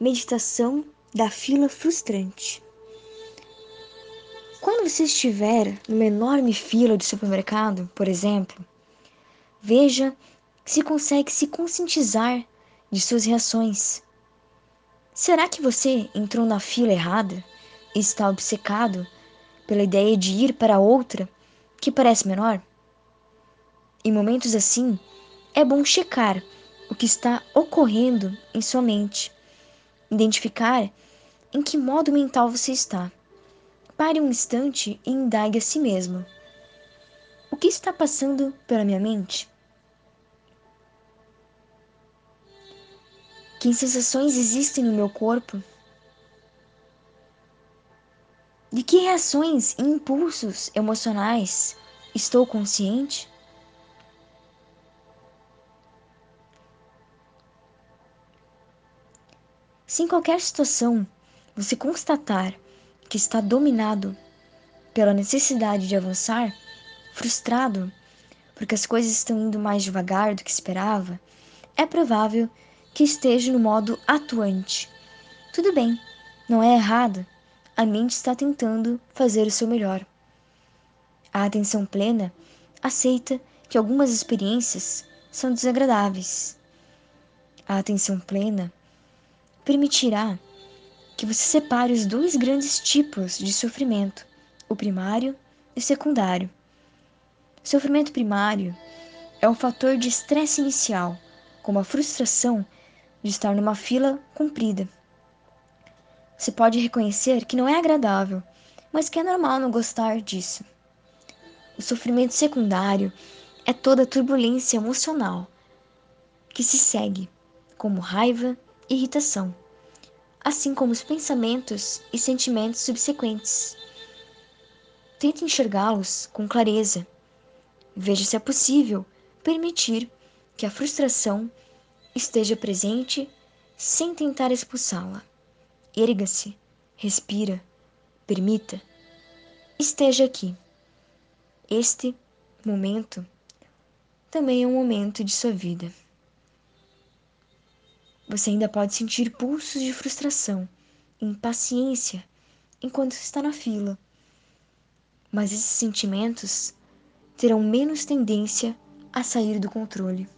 Meditação da fila frustrante. Quando você estiver numa enorme fila de supermercado, por exemplo, veja se consegue se conscientizar de suas reações. Será que você entrou na fila errada e está obcecado pela ideia de ir para outra que parece menor? Em momentos assim, é bom checar o que está ocorrendo em sua mente, identificar em que modo mental você está. Pare um instante e indague a si mesmo: O que está passando pela minha mente? Que sensações existem no meu corpo? De que reações e impulsos emocionais estou consciente? Se em qualquer situação você constatar que está dominado pela necessidade de avançar, frustrado porque as coisas estão indo mais devagar do que esperava, é provável que esteja no modo atuante. Tudo bem, não é errado. A mente está tentando fazer o seu melhor. A atenção plena aceita que algumas experiências são desagradáveis. A atenção plena permitirá que você separe os dois grandes tipos de sofrimento, o primário e o secundário. O sofrimento primário é um fator de estresse inicial, como a frustração de estar numa fila comprida. Você pode reconhecer que não é agradável, mas que é normal não gostar disso. O sofrimento secundário é toda a turbulência emocional que se segue, como raiva, irritação, assim como os pensamentos e sentimentos subsequentes. Tente enxergá-los com clareza. Veja se é possível permitir que a frustração esteja presente sem tentar expulsá-la. Erga-se, respira, permita. Esteja aqui. Este momento também é um momento de sua vida. Você ainda pode sentir pulsos de frustração, impaciência, enquanto está na fila. Mas esses sentimentos terão menos tendência a sair do controle.